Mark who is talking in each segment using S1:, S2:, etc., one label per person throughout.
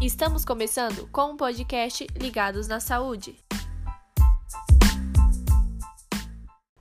S1: Estamos começando com um podcast Ligados na Saúde.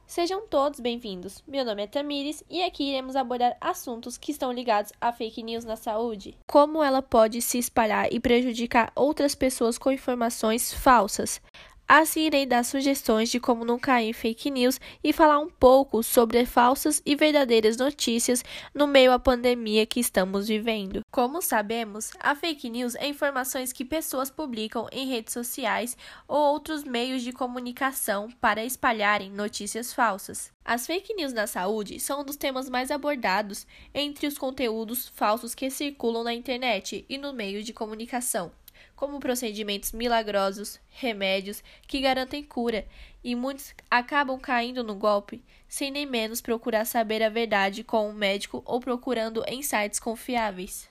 S1: Sejam todos bem-vindos. Meu nome é Tamires e aqui iremos abordar assuntos que estão ligados a fake news na saúde. Como ela pode se espalhar e prejudicar outras pessoas com informações falsas. Assim, irei dar sugestões de como não cair em fake news e falar um pouco sobre falsas e verdadeiras notícias no meio à pandemia que estamos vivendo. Como sabemos, a fake news é informações que pessoas publicam em redes sociais ou outros meios de comunicação para espalharem notícias falsas. As fake news na saúde são um dos temas mais abordados entre os conteúdos falsos que circulam na internet e no meio de comunicação como procedimentos milagrosos, remédios que garantem cura, e muitos acabam caindo no golpe sem nem menos procurar saber a verdade com um médico ou procurando em sites confiáveis.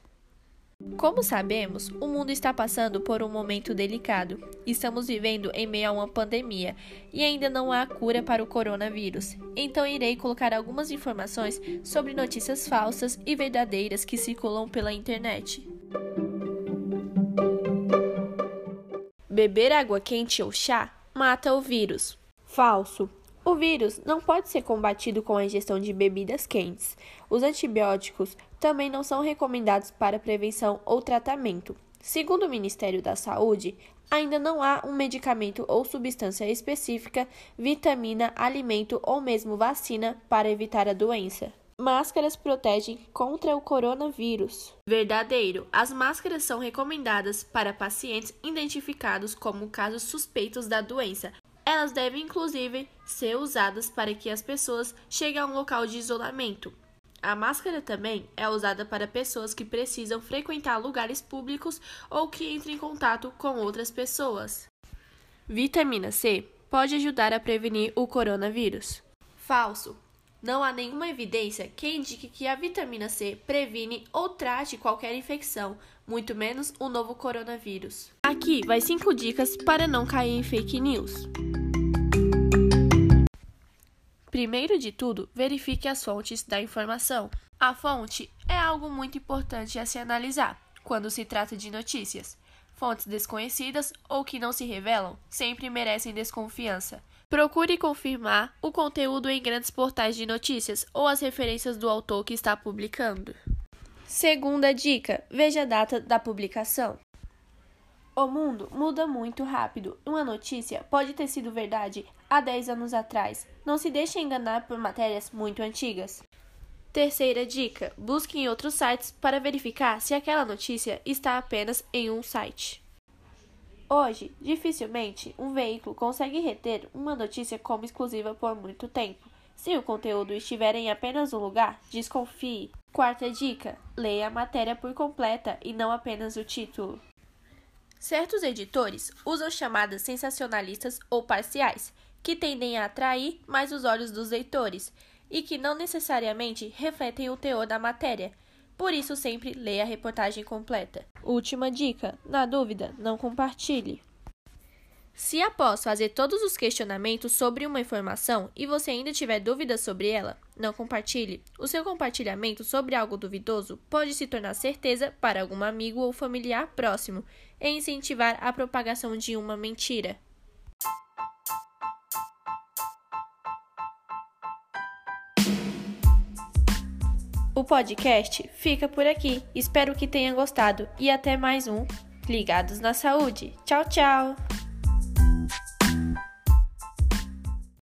S1: Como sabemos, o mundo está passando por um momento delicado. Estamos vivendo em meio a uma pandemia e ainda não há cura para o coronavírus. Então, irei colocar algumas informações sobre notícias falsas e verdadeiras que circulam pela internet. Beber água quente ou chá mata o vírus. Falso. O vírus não pode ser combatido com a ingestão de bebidas quentes. Os antibióticos também não são recomendados para prevenção ou tratamento. Segundo o Ministério da Saúde, ainda não há um medicamento ou substância específica, vitamina, alimento ou mesmo vacina para evitar a doença. Máscaras protegem contra o coronavírus. Verdadeiro. As máscaras são recomendadas para pacientes identificados como casos suspeitos da doença. Elas devem, inclusive, ser usadas para que as pessoas cheguem a um local de isolamento. A máscara também é usada para pessoas que precisam frequentar lugares públicos ou que entram em contato com outras pessoas. Vitamina C pode ajudar a prevenir o coronavírus. Falso. Não há nenhuma evidência que indique que a vitamina C previne ou trate qualquer infecção, muito menos o novo coronavírus. Aqui vai 5 dicas para não cair em fake news. Primeiro de tudo, verifique as fontes da informação. A fonte é algo muito importante a se analisar quando se trata de notícias. Fontes desconhecidas ou que não se revelam sempre merecem desconfiança. Procure confirmar o conteúdo em grandes portais de notícias ou as referências do autor que está publicando. Segunda dica: veja a data da publicação. O mundo muda muito rápido. Uma notícia pode ter sido verdade há 10 anos atrás. Não se deixe enganar por matérias muito antigas. Terceira dica: busque em outros sites para verificar se aquela notícia está apenas em um site. Hoje, dificilmente um veículo consegue reter uma notícia como exclusiva por muito tempo. Se o conteúdo estiver em apenas um lugar, desconfie. Quarta dica: leia a matéria por completa e não apenas o título. Certos editores usam chamadas sensacionalistas ou parciais, que tendem a atrair mais os olhos dos leitores e que não necessariamente refletem o teor da matéria por isso, sempre leia a reportagem completa. Última dica: na dúvida, não compartilhe. Se após fazer todos os questionamentos sobre uma informação e você ainda tiver dúvidas sobre ela, não compartilhe. O seu compartilhamento sobre algo duvidoso pode se tornar certeza para algum amigo ou familiar próximo e incentivar a propagação de uma mentira. O podcast fica por aqui. Espero que tenha gostado e até mais um Ligados na Saúde. Tchau, tchau!